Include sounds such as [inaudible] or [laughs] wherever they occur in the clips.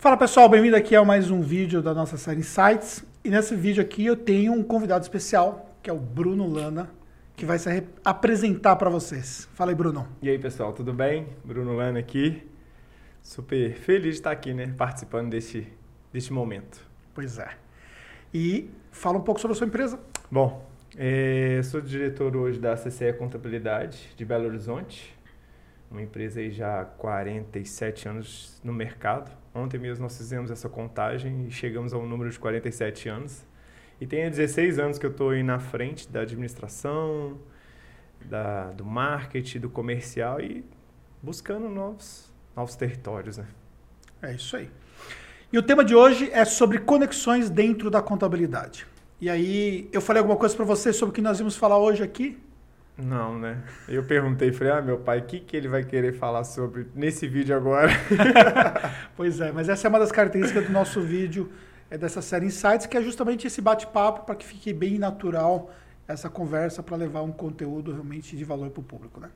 Fala pessoal, bem-vindo aqui a mais um vídeo da nossa série Insights. E nesse vídeo aqui eu tenho um convidado especial, que é o Bruno Lana, que vai se apresentar para vocês. Fala aí, Bruno. E aí, pessoal, tudo bem? Bruno Lana aqui. Super feliz de estar aqui, né? Participando deste, deste momento. Pois é. E fala um pouco sobre a sua empresa. Bom, é, sou diretor hoje da CCE Contabilidade de Belo Horizonte. Uma empresa aí já há 47 anos no mercado Ontem mesmo nós fizemos essa contagem e chegamos ao número de 47 anos. E tem 16 anos que eu estou aí na frente da administração, da, do marketing, do comercial e buscando novos, novos territórios. Né? É isso aí. E o tema de hoje é sobre conexões dentro da contabilidade. E aí, eu falei alguma coisa para você sobre o que nós vamos falar hoje aqui? Não, né? Eu perguntei, falei, ah, meu pai, o que, que ele vai querer falar sobre nesse vídeo agora? [laughs] pois é, mas essa é uma das características do nosso vídeo, é dessa série Insights, que é justamente esse bate-papo para que fique bem natural essa conversa para levar um conteúdo realmente de valor para o público, né?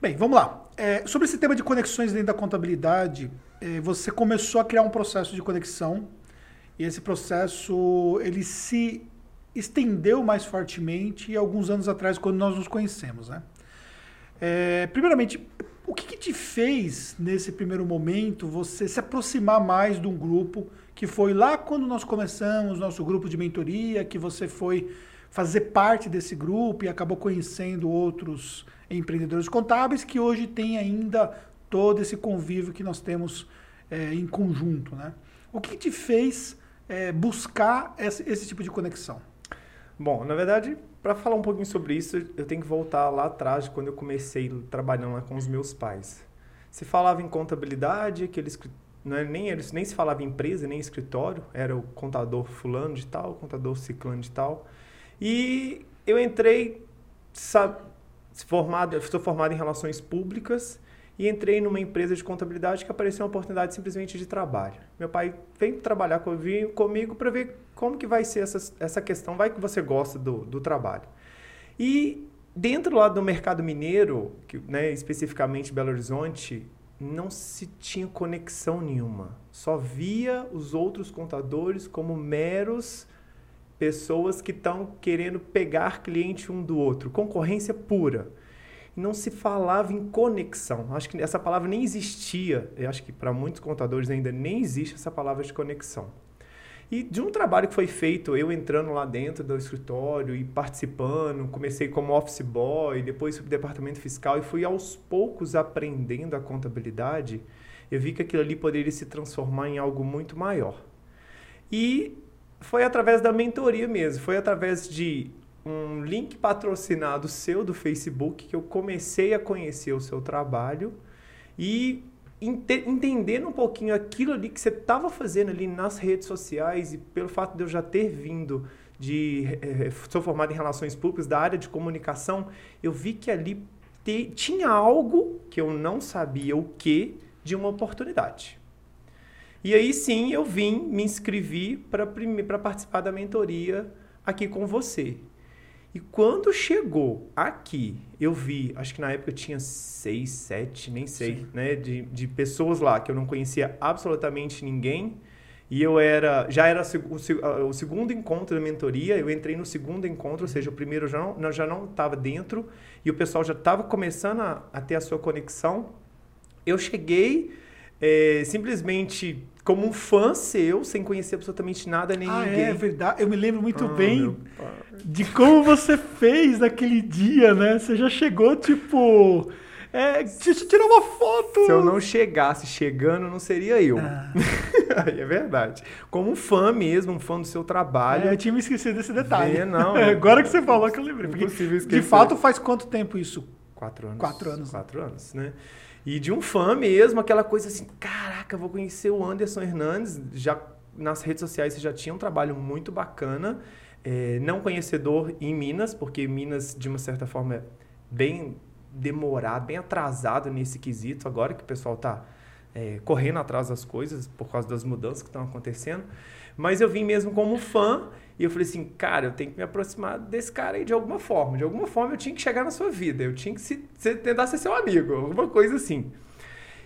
Bem, vamos lá. É, sobre esse tema de conexões dentro da contabilidade, é, você começou a criar um processo de conexão e esse processo ele se estendeu mais fortemente alguns anos atrás, quando nós nos conhecemos. Né? É, primeiramente, o que, que, te fez, nesse primeiro momento, você se aproximar mais de um grupo que foi lá quando nós começamos nosso grupo de mentoria, que você foi fazer parte desse grupo e acabou conhecendo outros empreendedores contábeis que hoje tem ainda todo esse convívio que nós temos é, em conjunto. Né? O que, te fez é, buscar esse, esse tipo de conexão? Bom, na verdade, para falar um pouquinho sobre isso, eu tenho que voltar lá atrás, quando eu comecei trabalhando lá com os meus pais. Se falava em contabilidade, aqueles não é nem eles nem se falava em empresa, nem escritório, era o contador fulano de tal, contador ciclano de tal. E eu entrei sabe, formado, estou formado em relações públicas e entrei numa empresa de contabilidade que apareceu uma oportunidade simplesmente de trabalho. Meu pai veio trabalhar comigo para ver como que vai ser essa, essa questão, vai que você gosta do, do trabalho. E dentro lá do mercado mineiro, que, né, especificamente Belo Horizonte, não se tinha conexão nenhuma. Só via os outros contadores como meros pessoas que estão querendo pegar cliente um do outro, concorrência pura não se falava em conexão. Acho que essa palavra nem existia. Eu acho que para muitos contadores ainda nem existe essa palavra de conexão. E de um trabalho que foi feito, eu entrando lá dentro do escritório e participando, comecei como office boy, depois fui para o departamento fiscal e fui aos poucos aprendendo a contabilidade, eu vi que aquilo ali poderia se transformar em algo muito maior. E foi através da mentoria mesmo, foi através de um link patrocinado seu do Facebook que eu comecei a conhecer o seu trabalho e ente entendendo um pouquinho aquilo ali que você estava fazendo ali nas redes sociais e pelo fato de eu já ter vindo de é, sou formado em relações públicas da área de comunicação eu vi que ali te, tinha algo que eu não sabia o que de uma oportunidade. E aí sim eu vim me inscrevi para participar da mentoria aqui com você e quando chegou aqui, eu vi, acho que na época eu tinha seis, sete, nem sei, Sim. né? De, de pessoas lá que eu não conhecia absolutamente ninguém. E eu era, já era o, o, segundo encontro da mentoria, eu entrei no segundo encontro, ou seja, o primeiro já não, já não estava dentro e o pessoal já estava começando a, a, ter a sua conexão. Eu cheguei é, simplesmente como um fã seu, sem conhecer absolutamente nada nem ah, ninguém. É verdade, eu me lembro muito ah, bem de como você fez naquele dia, né? Você já chegou, tipo. É, tirar uma foto. Se eu não chegasse chegando, não seria eu. Ah. [laughs] é verdade. Como um fã mesmo, um fã do seu trabalho. É, eu tinha me esquecido desse detalhe. [laughs] É, não. Agora que você falou que eu lembrei. Porque, de fato, faz quanto tempo isso? Quatro anos. Quatro anos. Quatro anos, né? E de um fã mesmo, aquela coisa assim, caraca, vou conhecer o Anderson Hernandes. Já nas redes sociais você já tinha um trabalho muito bacana. É, não conhecedor em Minas, porque Minas, de uma certa forma, é bem demorado, bem atrasado nesse quesito, agora que o pessoal está é, correndo atrás das coisas por causa das mudanças que estão acontecendo. Mas eu vim mesmo como fã e eu falei assim, cara, eu tenho que me aproximar desse cara aí de alguma forma. De alguma forma eu tinha que chegar na sua vida, eu tinha que se, se, tentar ser seu amigo, alguma coisa assim.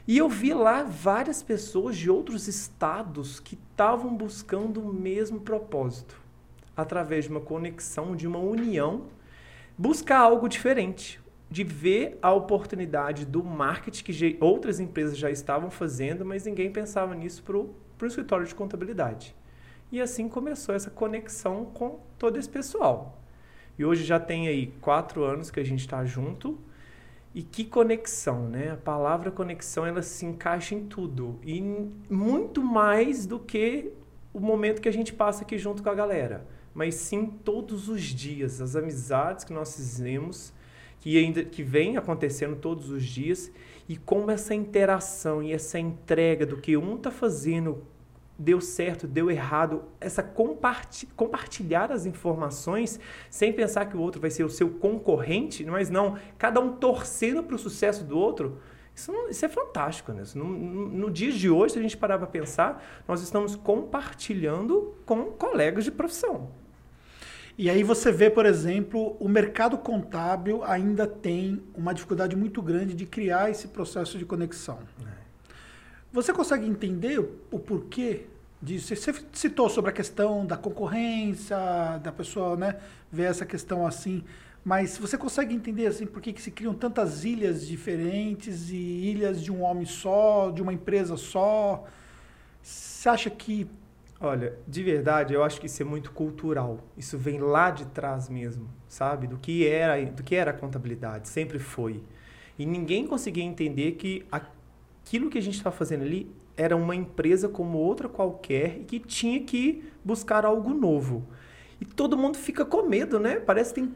E eu vi lá várias pessoas de outros estados que estavam buscando o mesmo propósito, através de uma conexão, de uma união, buscar algo diferente, de ver a oportunidade do marketing que outras empresas já estavam fazendo, mas ninguém pensava nisso para o escritório de contabilidade. E assim começou essa conexão com todo esse pessoal. E hoje já tem aí quatro anos que a gente está junto e que conexão, né? A palavra conexão ela se encaixa em tudo e muito mais do que o momento que a gente passa aqui junto com a galera, mas sim todos os dias, as amizades que nós fizemos, que ainda que vem acontecendo todos os dias e como essa interação e essa entrega do que um está fazendo deu certo, deu errado, essa comparti compartilhar as informações sem pensar que o outro vai ser o seu concorrente, mas não, cada um torcendo para o sucesso do outro. Isso, não, isso é fantástico, né? No, no, no dia de hoje, se a gente parar para pensar, nós estamos compartilhando com colegas de profissão. E aí você vê, por exemplo, o mercado contábil ainda tem uma dificuldade muito grande de criar esse processo de conexão. É. Você consegue entender o porquê disso? Você citou sobre a questão da concorrência, da pessoa né, ver essa questão assim, mas você consegue entender assim por que, que se criam tantas ilhas diferentes e ilhas de um homem só, de uma empresa só? Você acha que Olha, de verdade, eu acho que isso é muito cultural. Isso vem lá de trás mesmo, sabe? Do que era, do que era a contabilidade, sempre foi. E ninguém conseguia entender que a, aquilo que a gente está fazendo ali era uma empresa como outra qualquer e que tinha que buscar algo novo. E todo mundo fica com medo, né? Parece tem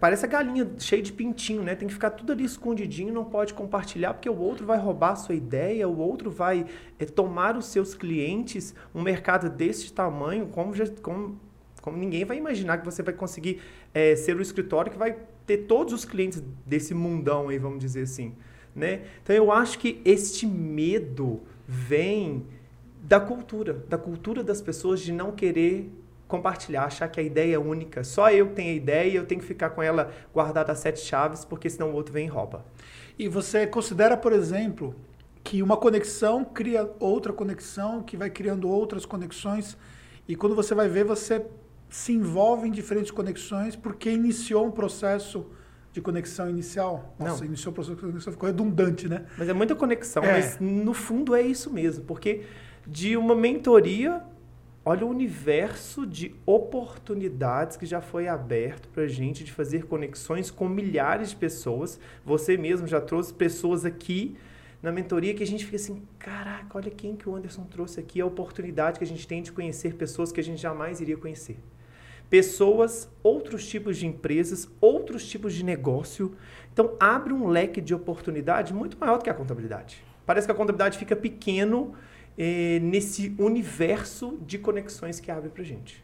parece a galinha cheia de pintinho, né? Tem que ficar tudo ali escondidinho, não pode compartilhar porque o outro vai roubar a sua ideia, o outro vai é, tomar os seus clientes. Um mercado desse tamanho, como, já, como, como ninguém vai imaginar que você vai conseguir é, ser o escritório que vai ter todos os clientes desse mundão aí, vamos dizer assim né? Então eu acho que este medo vem da cultura, da cultura das pessoas de não querer compartilhar, achar que a ideia é única. Só eu tenho a ideia e eu tenho que ficar com ela guardada a sete chaves, porque senão o outro vem e rouba. E você considera, por exemplo, que uma conexão cria outra conexão, que vai criando outras conexões, e quando você vai ver, você se envolve em diferentes conexões porque iniciou um processo de conexão inicial. Nossa, não. iniciou o processo de conexão, ficou redundante, né? Mas é muita conexão, é. mas no fundo é isso mesmo, porque de uma mentoria, olha o universo de oportunidades que já foi aberto para a gente de fazer conexões com milhares de pessoas. Você mesmo já trouxe pessoas aqui na mentoria que a gente fica assim, caraca, olha quem que o Anderson trouxe aqui, a oportunidade que a gente tem de conhecer pessoas que a gente jamais iria conhecer pessoas, outros tipos de empresas, outros tipos de negócio. Então, abre um leque de oportunidade muito maior do que a contabilidade. Parece que a contabilidade fica pequeno eh, nesse universo de conexões que abre para gente.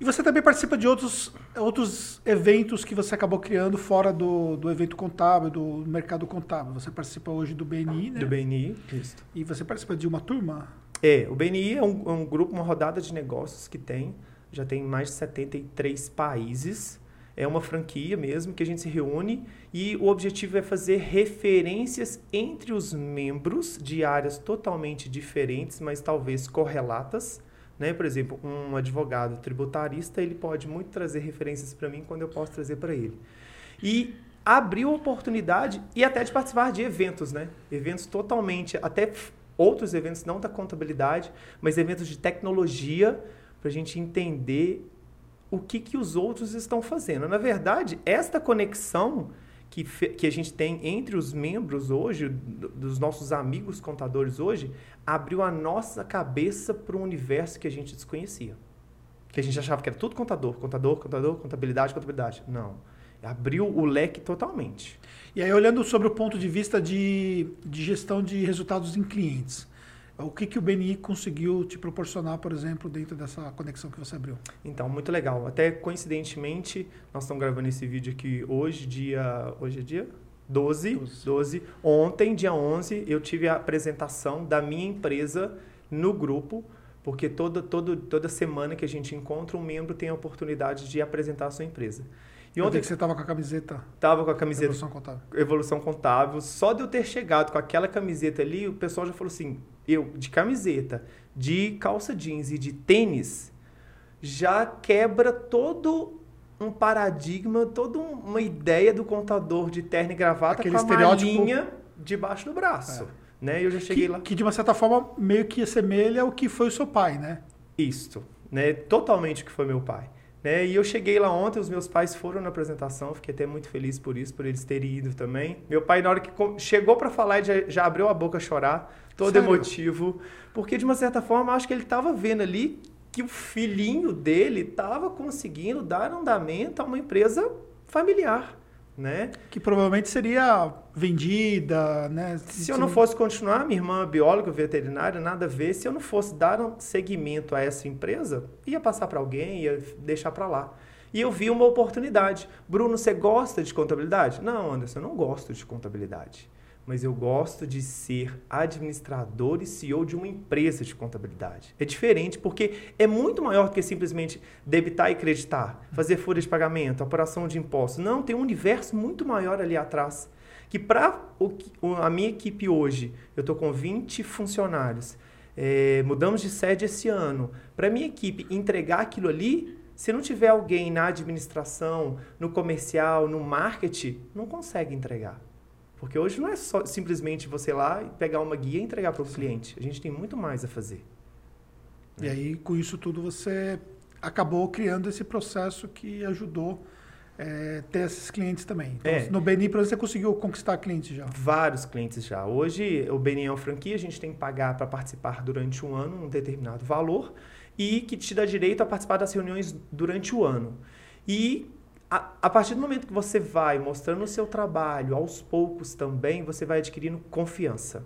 E você também participa de outros, outros eventos que você acabou criando fora do, do evento contábil, do mercado contábil. Você participa hoje do BNI, né? Do BNI, isso. E você participa de uma turma? É, o BNI é um, é um grupo, uma rodada de negócios que tem já tem mais de 73 países. É uma franquia mesmo que a gente se reúne e o objetivo é fazer referências entre os membros de áreas totalmente diferentes, mas talvez correlatas. Né? Por exemplo, um advogado tributarista ele pode muito trazer referências para mim quando eu posso trazer para ele. E abriu oportunidade e até de participar de eventos, né? Eventos totalmente, até outros eventos não da contabilidade, mas eventos de tecnologia para a gente entender o que, que os outros estão fazendo. Na verdade, esta conexão que, que a gente tem entre os membros hoje, dos nossos amigos contadores hoje, abriu a nossa cabeça para um universo que a gente desconhecia. Que a gente achava que era tudo contador, contador, contador, contabilidade, contabilidade. Não. Abriu o leque totalmente. E aí, olhando sobre o ponto de vista de, de gestão de resultados em clientes, o que, que o BNI conseguiu te proporcionar, por exemplo, dentro dessa conexão que você abriu? Então, muito legal. Até coincidentemente, nós estamos gravando esse vídeo aqui hoje, dia. Hoje é dia? 12, 12. 12. Ontem, dia 11, eu tive a apresentação da minha empresa no grupo, porque toda, toda, toda semana que a gente encontra um membro tem a oportunidade de apresentar a sua empresa. E ontem que você estava com a camiseta. Tava com a camiseta. Evolução Contábil. Evolução Contábil. Só de eu ter chegado com aquela camiseta ali, o pessoal já falou assim: eu, de camiseta, de calça jeans e de tênis, já quebra todo um paradigma, toda uma ideia do contador de terno e gravata Aquele com a estereótipo- malinha debaixo do braço. Né? E eu já cheguei Que, lá. que de uma certa forma meio que assemelha o que foi o seu pai, né? Isto, né? Totalmente o que foi meu pai. Né? E eu cheguei lá ontem, os meus pais foram na apresentação, fiquei até muito feliz por isso, por eles terem ido também. Meu pai, na hora que chegou para falar, já, já abriu a boca a chorar, todo Sério? emotivo, porque de uma certa forma, acho que ele estava vendo ali que o filhinho dele estava conseguindo dar andamento a uma empresa familiar, né? Que provavelmente seria vendida, né? Se eu não fosse continuar, minha irmã bióloga, veterinária, nada a ver. Se eu não fosse dar um seguimento a essa empresa, ia passar para alguém, ia deixar para lá. E eu vi uma oportunidade. Bruno, você gosta de contabilidade? Não, Anderson, eu não gosto de contabilidade. Mas eu gosto de ser administrador e CEO de uma empresa de contabilidade. É diferente porque é muito maior do que simplesmente debitar e creditar, fazer folha de pagamento, apuração de impostos. Não, tem um universo muito maior ali atrás que para a minha equipe hoje, eu estou com 20 funcionários, é, mudamos de sede esse ano, para a minha equipe entregar aquilo ali, se não tiver alguém na administração, no comercial, no marketing, não consegue entregar. Porque hoje não é só simplesmente você ir lá e pegar uma guia e entregar para o cliente. A gente tem muito mais a fazer. E aí, com isso tudo, você acabou criando esse processo que ajudou é, ter esses clientes também. Então, É. no Beni, por exemplo, você conseguiu conquistar clientes já. Vários clientes já. Hoje, o BNI é uma franquia, a gente tem que pagar para participar durante um ano um determinado valor e que te dá direito a participar das reuniões durante o ano. E a, a partir do momento que você vai mostrando o seu trabalho, aos poucos também, você vai adquirindo confiança.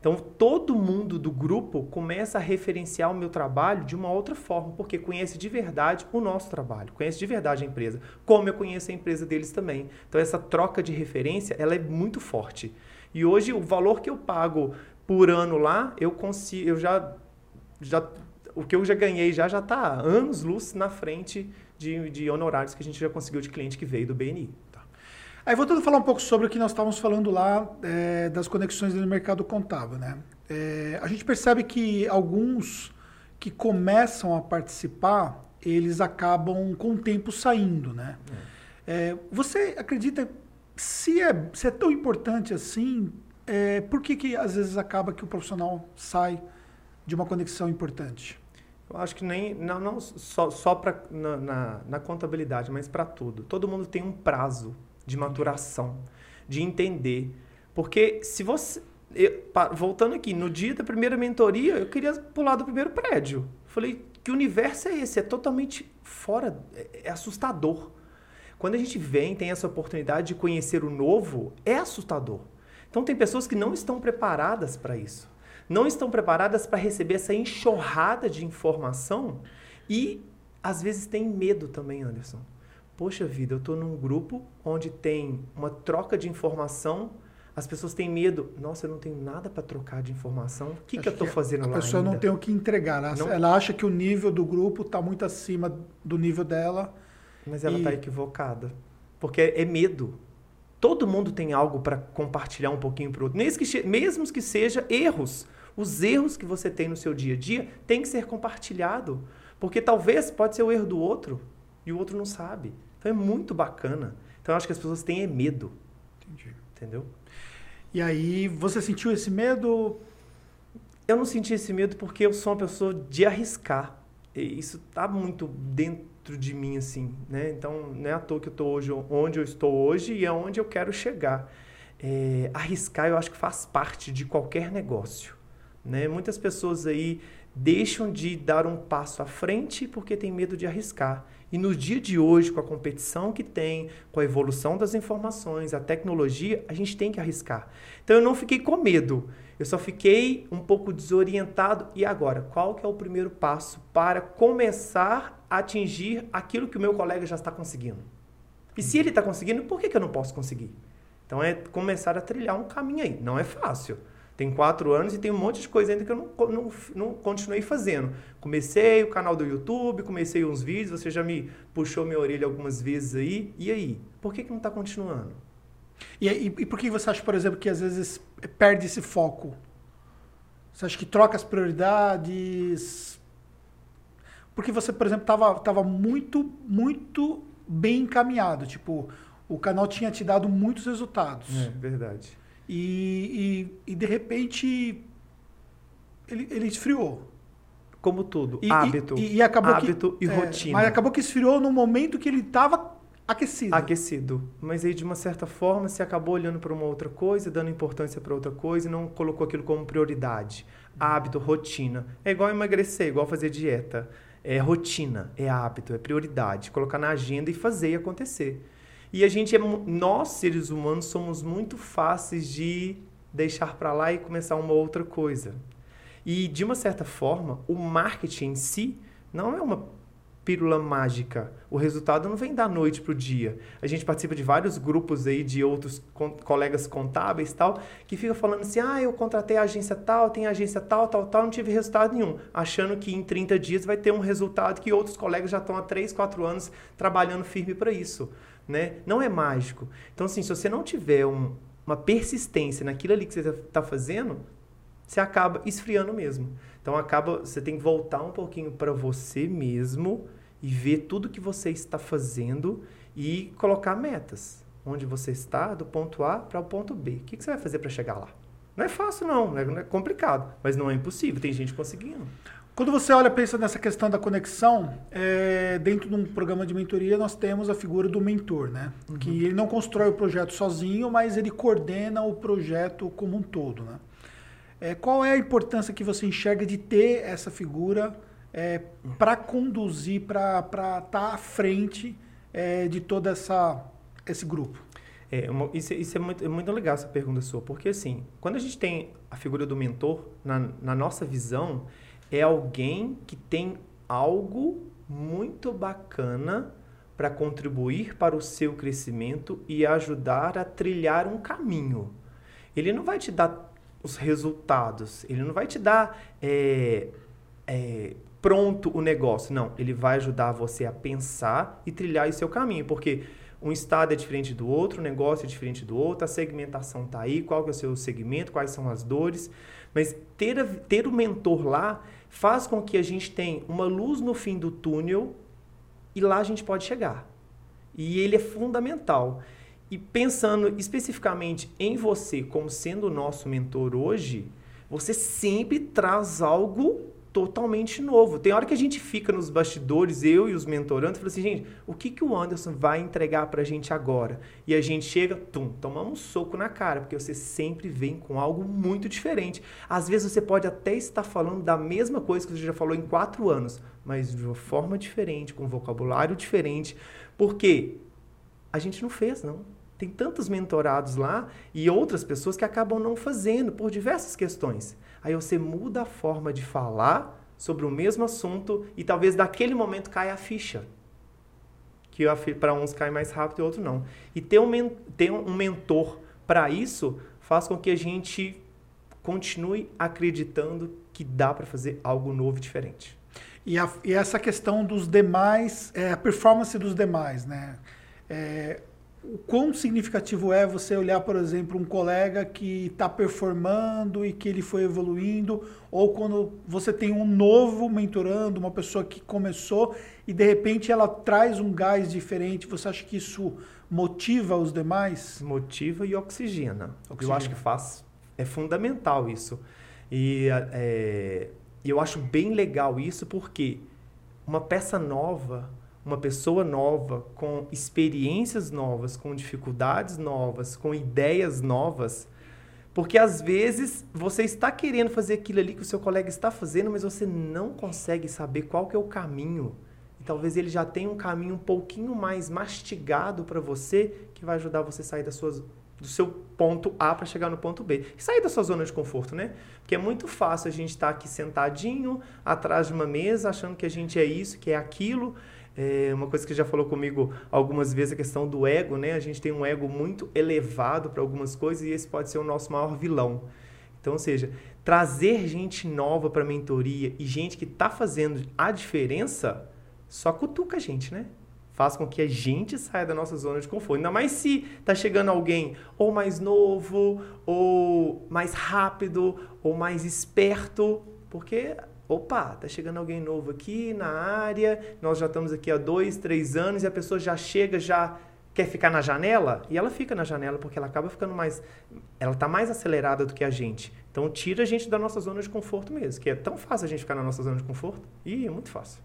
Então, todo mundo do grupo começa a referenciar o meu trabalho de uma outra forma, porque conhece de verdade o nosso trabalho, conhece de verdade a empresa, como eu conheço a empresa deles também. Então, essa troca de referência, ela é muito forte. E hoje, o valor que eu pago por ano lá, eu consigo, eu já, já o que eu já ganhei já já está anos luz na frente de, de honorários que a gente já conseguiu de cliente que veio do BNI. Aí voltando a falar um pouco sobre o que nós estávamos falando lá é, das conexões no mercado contábil, né? É, a gente percebe que alguns que começam a participar, eles acabam com o tempo saindo, né? É, você acredita se é, se é tão importante assim? é, por que, que às vezes acaba que o profissional sai de uma conexão importante? Eu acho que nem não, não só, só pra, na, na, na contabilidade, mas para tudo. Todo mundo tem um prazo de maturação, de entender. Porque se você. eu- voltando aqui, no dia da primeira mentoria, eu queria pular do primeiro prédio. Falei, que universo é esse? É totalmente fora, é, é assustador. Quando a gente vem, tem essa oportunidade de conhecer o novo, é assustador. Então tem pessoas que não estão preparadas para isso. Não estão preparadas para receber essa enxurrada de informação e às vezes tem medo também, Anderson. Poxa vida, eu estou num grupo onde tem uma troca de informação, as pessoas têm medo. Nossa, eu não tenho nada para trocar de informação. O que, que eu estou fazendo A lá pessoa não ainda? tem o que entregar. Ela, Não. ela acha que o nível do grupo está muito acima do nível dela. Mas ela E- está equivocada. Porque é medo. Todo mundo tem algo para compartilhar um pouquinho para o outro. Mesmo que, mesmo que seja erros. Os erros que você tem no seu dia a dia tem que ser compartilhado. Porque talvez pode ser o erro do outro e o outro não sabe. Então é muito bacana. Então eu acho que as pessoas têm é medo. Entendi. Entendeu? E aí, você sentiu esse medo? Eu não senti esse medo porque eu sou uma pessoa de arriscar. E isso tá muito dentro de mim, assim, né? Então, não é à toa que eu estou hoje onde eu estou hoje e aonde eu quero chegar. É, arriscar, eu acho que faz parte de qualquer negócio, né? Muitas pessoas aí deixam de dar um passo à frente porque tem medo de arriscar. E no dia de hoje, com a competição que tem, com a evolução das informações, a tecnologia, a gente tem que arriscar. Então eu não fiquei com medo, eu só fiquei um pouco desorientado. E agora, qual que é o primeiro passo para começar a atingir aquilo que o meu colega já está conseguindo? E se ele está conseguindo, por que, que eu não posso conseguir? Então é começar a trilhar um caminho aí. Não é fácil. Tem quatro anos e tem um monte de coisa ainda que eu não, não, não continuei fazendo. Comecei o canal do YouTube, comecei uns vídeos, você já me puxou minha orelha algumas vezes aí. E aí? Por que, que não está continuando? E, e, e, por que você acha, por exemplo, que às vezes perde esse foco? Você acha que troca as prioridades? Porque você, por exemplo, estava tava muito, muito bem encaminhado. Tipo, o canal tinha te dado muitos resultados. É, verdade. E, e, e de repente ele, ele esfriou. Como tudo. E, hábito. E, e acabou hábito que, e é, rotina. Mas acabou que esfriou no momento que ele estava aquecido. Aquecido. Mas aí, de uma certa forma, você acabou olhando para uma outra coisa, dando importância para outra coisa e não colocou aquilo como prioridade. Hábito, rotina. É igual emagrecer, igual fazer dieta. É rotina, é hábito, é prioridade. Colocar na agenda e fazer acontecer. E a gente é, nós seres humanos somos muito fáceis de deixar para lá e começar uma outra coisa. E de uma certa forma, o marketing em si não é uma pílula mágica. O resultado não vem da noite para o dia. A gente participa de vários grupos aí de outros colegas contábeis tal, que fica falando assim: ah, eu contratei a agência tal, tem agência tal, tal, tal, não tive resultado nenhum. Achando que em 30 dias vai ter um resultado que outros colegas já estão há 3, 4 anos trabalhando firme para isso né? Não é mágico. Então, assim, se você não tiver um, uma persistência naquilo ali que você está fazendo, você acaba esfriando mesmo. Então, acaba, você tem que voltar um pouquinho para você mesmo e ver tudo que você está fazendo e colocar metas. Onde você está, do ponto A para o ponto B. O que, que você vai fazer para chegar lá? Não é fácil, não. Não é complicado. Mas não é impossível. Tem gente conseguindo. Quando você olha pensa nessa questão da conexão, é, dentro de um programa de mentoria nós temos a figura do mentor, né? Uhum. Que ele não constrói o projeto sozinho, mas ele coordena o projeto como um todo, né? É, qual é a importância que você enxerga de ter essa figura é, para conduzir, para estar tá à frente é, de todo essa, esse grupo? É, uma, isso, isso é, muito, é muito legal essa pergunta sua, porque assim, quando a gente tem a figura do mentor, na, na nossa visão, é alguém que tem algo muito bacana para contribuir para o seu crescimento e ajudar a trilhar um caminho. Ele não vai te dar os resultados, ele não vai te dar é, é, pronto o negócio, não. Ele vai ajudar você a pensar e trilhar o seu caminho, porque um estado é diferente do outro, o negócio é diferente do outro, a segmentação está aí, qual que é o seu segmento, quais são as dores. Mas ter, ter o mentor lá faz com que a gente tenha uma luz no fim do túnel e lá a gente pode chegar. E ele é fundamental. E pensando especificamente em você como sendo o nosso mentor hoje, você sempre traz algo totalmente novo. Tem hora que a gente fica nos bastidores, eu e os mentorandos, fala assim, gente, o que, que o Anderson vai entregar pra gente agora? E a gente chega, tum, tomamos um soco na cara, porque você sempre vem com algo muito diferente. Às vezes você pode até estar falando da mesma coisa que você já falou em quatro anos, mas de uma forma diferente, com um vocabulário diferente, porque a gente não fez, não. Tem tantos mentorados lá e outras pessoas que acabam não fazendo por diversas questões. Aí você muda a forma de falar sobre o mesmo assunto e talvez daquele momento caia a ficha. Que para uns cai mais rápido e outro não. E ter um, ter um mentor para isso faz com que a gente continue acreditando que dá para fazer algo novo e diferente. E, a, e essa questão dos demais, é, a performance dos demais, né? É, o quão significativo é você olhar, por exemplo, um colega que está performando e que ele foi evoluindo, ou quando você tem um novo mentorando, uma pessoa que começou e de repente ela traz um gás diferente, você acha que isso motiva os demais? Motiva e oxigena. O que eu acho que faz é fundamental isso. E é, eu acho bem legal isso porque uma peça nova uma pessoa nova, com experiências novas, com dificuldades novas, com ideias novas. Porque às vezes você está querendo fazer aquilo ali que o seu colega está fazendo, mas você não consegue saber qual que é o caminho. E talvez ele já tenha um caminho um pouquinho mais mastigado para você, que vai ajudar você a sair das suas, do seu ponto A para chegar no ponto B. E sair da sua zona de conforto, né? Porque é muito fácil a gente estar aqui sentadinho, atrás de uma mesa, achando que a gente é isso, que é aquilo, é uma coisa que já falou comigo algumas vezes a questão do ego, né? A gente tem um ego muito elevado para algumas coisas e esse pode ser o nosso maior vilão. Então, ou seja, trazer gente nova para a mentoria e gente que está fazendo a diferença só cutuca a gente, né? Faz com que a gente saia da nossa zona de conforto. Ainda mais se tá chegando alguém ou mais novo, ou mais rápido, ou mais esperto, porque opa, tá chegando alguém novo aqui na área, nós já estamos aqui há dois, três anos e a pessoa já chega, já quer ficar na janela e ela fica na janela porque ela acaba ficando mais, ela tá mais acelerada do que a gente. Então tira a gente da nossa zona de conforto mesmo, que é tão fácil a gente ficar na nossa zona de conforto e é muito fácil.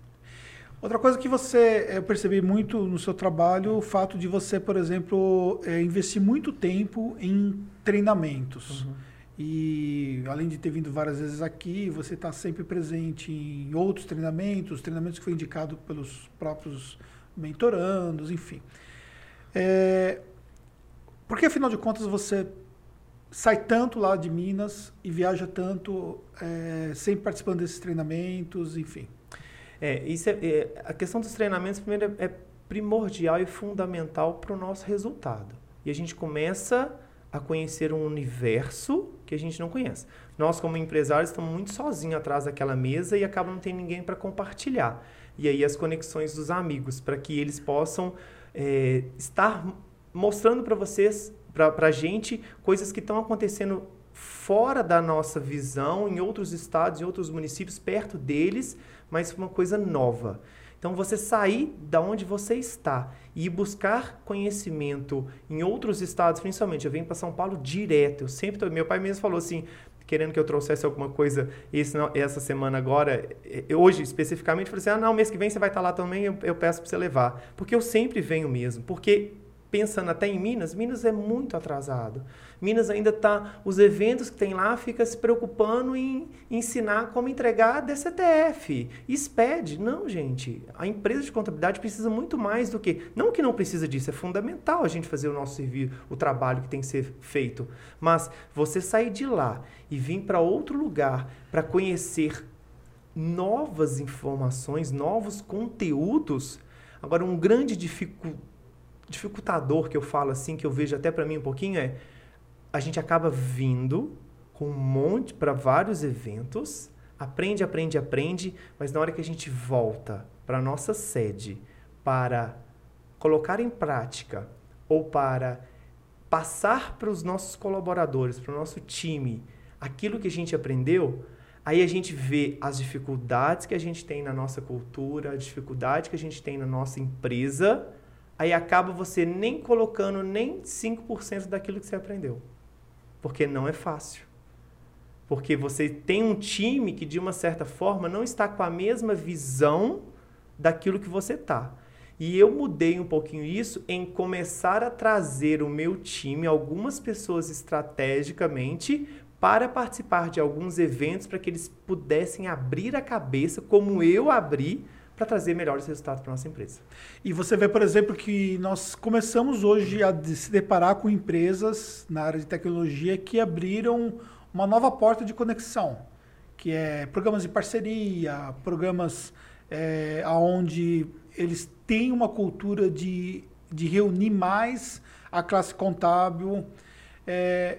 Outra coisa que você, eu percebi muito no seu trabalho, o fato de você, por exemplo, é, investir muito tempo em treinamentos. Uhum. E além de ter vindo várias vezes aqui, você está sempre presente em outros treinamentos, treinamentos que foi indicado pelos próprios mentorandos, enfim. É, porque afinal de contas você sai tanto lá de Minas e viaja tanto, é, sempre participando desses treinamentos, enfim. É, isso é, é, a questão dos treinamentos primeiro é, é primordial e fundamental para o nosso resultado. E a gente começa a conhecer um universo que a gente não conhece. Nós, como empresários, estamos muito sozinhos atrás daquela mesa e acaba não tendo ninguém para compartilhar. E aí as conexões dos amigos, para que eles possam é, estar mostrando para vocês, para a gente, coisas que estão acontecendo fora da nossa visão, em outros estados, em outros municípios, perto deles, mas uma coisa nova. Então, você sair da onde você está e buscar conhecimento em outros estados, principalmente. Eu venho para São Paulo direto. Eu sempre tô, meu pai mesmo falou assim, querendo que eu trouxesse alguma coisa esse, essa semana agora, hoje especificamente, falei assim: ah, não, mês que vem você vai estar lá também, eu, eu peço para você levar. Porque eu sempre venho mesmo. Porque pensando até em Minas, Minas é muito atrasado. Minas ainda está, os eventos que tem lá, fica se preocupando em ensinar como entregar DCTF, SPED. Não, gente. A empresa de contabilidade precisa muito mais do que. Não que não precisa disso, é fundamental a gente fazer o nosso serviço, o trabalho que tem que ser feito. Mas você sair de lá e vir para outro lugar para conhecer novas informações, novos conteúdos. Agora, um grande dificultador que eu falo assim, que eu vejo até para mim um pouquinho é a gente acaba vindo com um monte para vários eventos, aprende, aprende, aprende, mas na hora que a gente volta para nossa sede para colocar em prática ou para passar para os nossos colaboradores, para o nosso time, aquilo que a gente aprendeu, aí a gente vê as dificuldades que a gente tem na nossa cultura, a dificuldade que a gente tem na nossa empresa, aí acaba você nem colocando nem 5% daquilo que você aprendeu. Porque não é fácil. Porque você tem um time que, de uma certa forma, não está com a mesma visão daquilo que você está. E eu mudei um pouquinho isso em começar a trazer o meu time, algumas pessoas estrategicamente, para participar de alguns eventos para que eles pudessem abrir a cabeça, como eu abri, para trazer melhores resultados para nossa empresa. E você vê, por exemplo, que nós começamos hoje a se deparar com empresas na área de tecnologia que abriram uma nova porta de conexão, que é programas de parceria, programas é, onde eles têm uma cultura de, de reunir mais a classe contábil. É,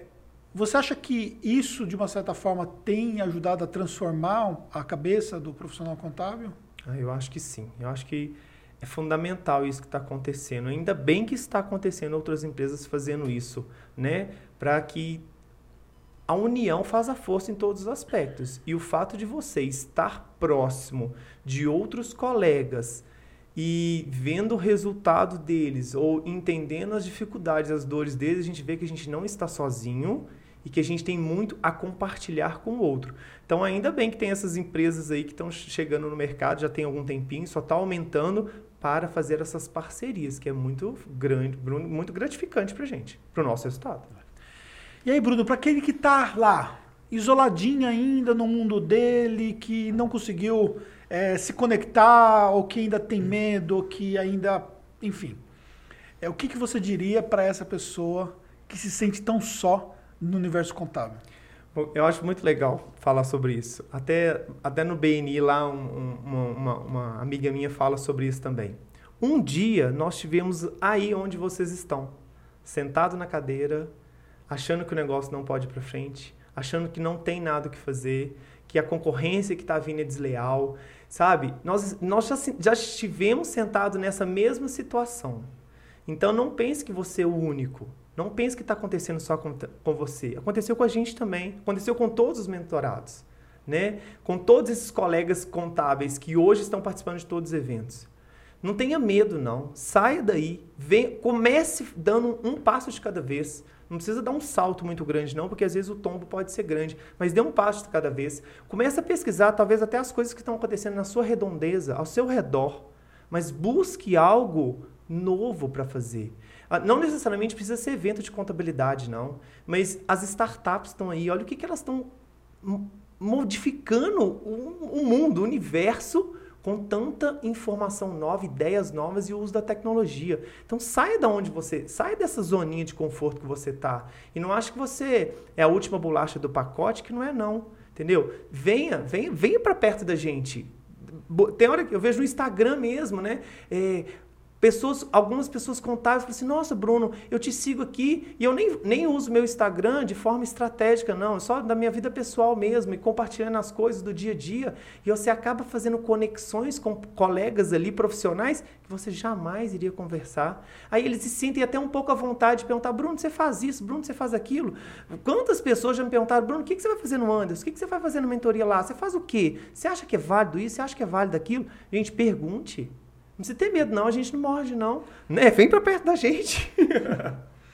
você acha que isso, de uma certa forma, tem ajudado a transformar a cabeça do profissional contábil? Ah, eu acho que sim. Eu acho que é fundamental isso que está acontecendo. Ainda bem que está acontecendo outras empresas fazendo isso, né? Para que a união faz a força em todos os aspectos. E o fato de você estar próximo de outros colegas e vendo o resultado deles ou entendendo as dificuldades, as dores deles, a gente vê que a gente não está sozinho e que a gente tem muito a compartilhar com o outro. Então, ainda bem que tem essas empresas aí que estão chegando no mercado, já tem algum tempinho, só está aumentando para fazer essas parcerias, que é muito grande, muito gratificante para a gente, para o nosso resultado. E aí, Bruno, para aquele que está lá, isoladinho ainda no mundo dele, que não conseguiu é, se conectar, ou que ainda tem medo, ou que ainda, enfim, é o que, que você diria para essa pessoa que se sente tão só no universo contábil? Eu acho muito legal falar sobre isso. Até, até no BNI lá, um, uma, uma, amiga minha fala sobre isso também. Um dia nós tivemos aí onde vocês estão, sentado na cadeira, achando que o negócio não pode ir para frente, achando que não tem nada o que fazer, que a concorrência que está vindo é desleal, sabe? Nós, nós já, já estivemos sentados nessa mesma situação. Então não pense que você é o único. Não pense que está acontecendo só com, com você. Aconteceu com a gente também. Aconteceu com todos os mentorados. Né? Com todos esses colegas contábeis que hoje estão participando de todos os eventos. Não tenha medo, não. Saia daí. Vem, comece dando um passo de cada vez. Não precisa dar um salto muito grande, não, porque às vezes o tombo pode ser grande. Mas dê um passo de cada vez. Comece a pesquisar, talvez até as coisas que estão acontecendo na sua redondeza, ao seu redor. Mas busque algo novo para fazer. Ah, não necessariamente precisa ser evento de contabilidade, não. Mas as startups estão aí, olha o que, que elas estão modificando o, o mundo, o universo, com tanta informação nova, ideias novas e o uso da tecnologia. Então saia da onde você, saia dessa zoninha de conforto que você está e não ache que você é a última bolacha do pacote, que não é não, entendeu? Venha, venha, venha para perto da gente. Tem hora que eu vejo no Instagram mesmo, né? É, Pessoas, algumas pessoas contáveis falam assim: Nossa, Bruno, eu te sigo aqui e eu nem, nem uso meu Instagram de forma estratégica, não, só da minha vida pessoal mesmo e compartilhando as coisas do dia a dia. E você acaba fazendo conexões com colegas ali profissionais que você jamais iria conversar. Aí eles se sentem até um pouco à vontade de perguntar: Bruno, você faz isso? Bruno, você faz aquilo? Quantas pessoas já me perguntaram: Bruno, o que, que você vai fazer no Anderson? O que, que você vai fazer na mentoria lá? Você faz o quê? Você acha que é válido isso? Você acha que é válido aquilo? Gente, pergunte. Não precisa ter medo, não. A gente não morde, não. Né? Vem para perto da gente.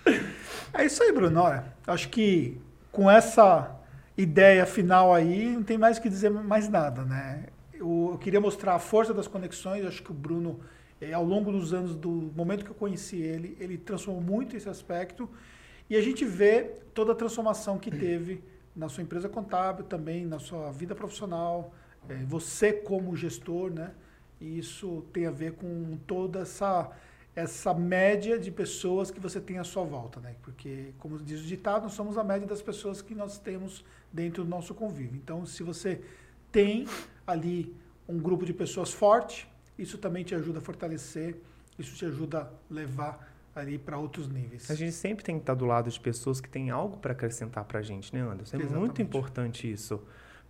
[laughs] é isso aí, Bruno. Olha, acho que com essa ideia final aí, não tem mais o que dizer mais nada, né? Eu, eu queria mostrar a força das conexões. Acho que o Bruno, é, ao longo dos anos, do momento que eu conheci ele, ele transformou muito esse aspecto. E a gente vê toda a transformação que teve na sua empresa contábil, também na sua vida profissional, é, você como gestor, né? E isso tem a ver com toda essa essa média de pessoas que você tem à sua volta, né? Porque, como diz o ditado, nós somos a média das pessoas que nós temos dentro do nosso convívio. Então, se você tem ali um grupo de pessoas forte, isso também te ajuda a fortalecer, isso te ajuda a levar ali para outros níveis. A gente sempre tem que estar do lado de pessoas que têm algo para acrescentar para a gente, né, Anderson? É Exatamente. muito importante isso,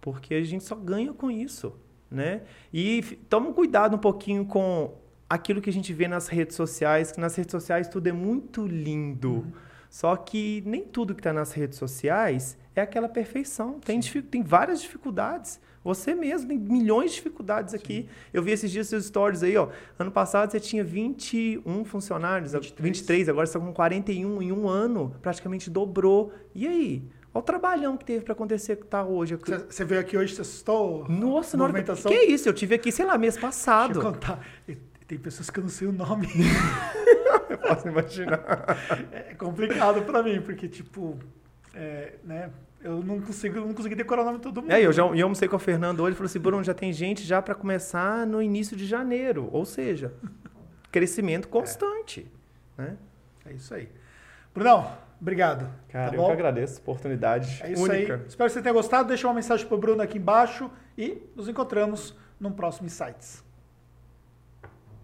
porque a gente só ganha com isso né? E toma cuidado um pouquinho com aquilo que a gente vê nas redes sociais, que nas redes sociais tudo é muito lindo. Uhum. Só que nem tudo que está nas redes sociais é aquela perfeição. Tem, tem várias dificuldades. Você mesmo tem milhões de dificuldades aqui. Sim. Eu vi esses dias seus stories aí, ó. Ano passado você tinha 21 funcionários, 23, 23 agora você está com 41 em um ano, praticamente dobrou. E aí? Olha o trabalhão que teve para acontecer que tá hoje. Você veio aqui hoje, você assustou? Nossa, na hora que, que é isso? Eu tive aqui, sei lá, mês passado. Deixa eu contar. Tem pessoas que eu não sei o nome. [laughs] eu posso imaginar. É complicado para mim, porque, tipo, é, né? Eu não consigo, não consegui decorar o nome de todo mundo. É, eu já eu almocei com o Fernando hoje e falou assim: Bruno, já tem gente já para começar no início de janeiro. Ou seja, crescimento constante. É, né? é isso aí. Brunão, Obrigado. Cara, tá eu que agradeço a oportunidade é isso única. Aí. Espero que você tenha gostado. Deixa uma mensagem para o Bruno aqui embaixo e nos encontramos num próximo Insights.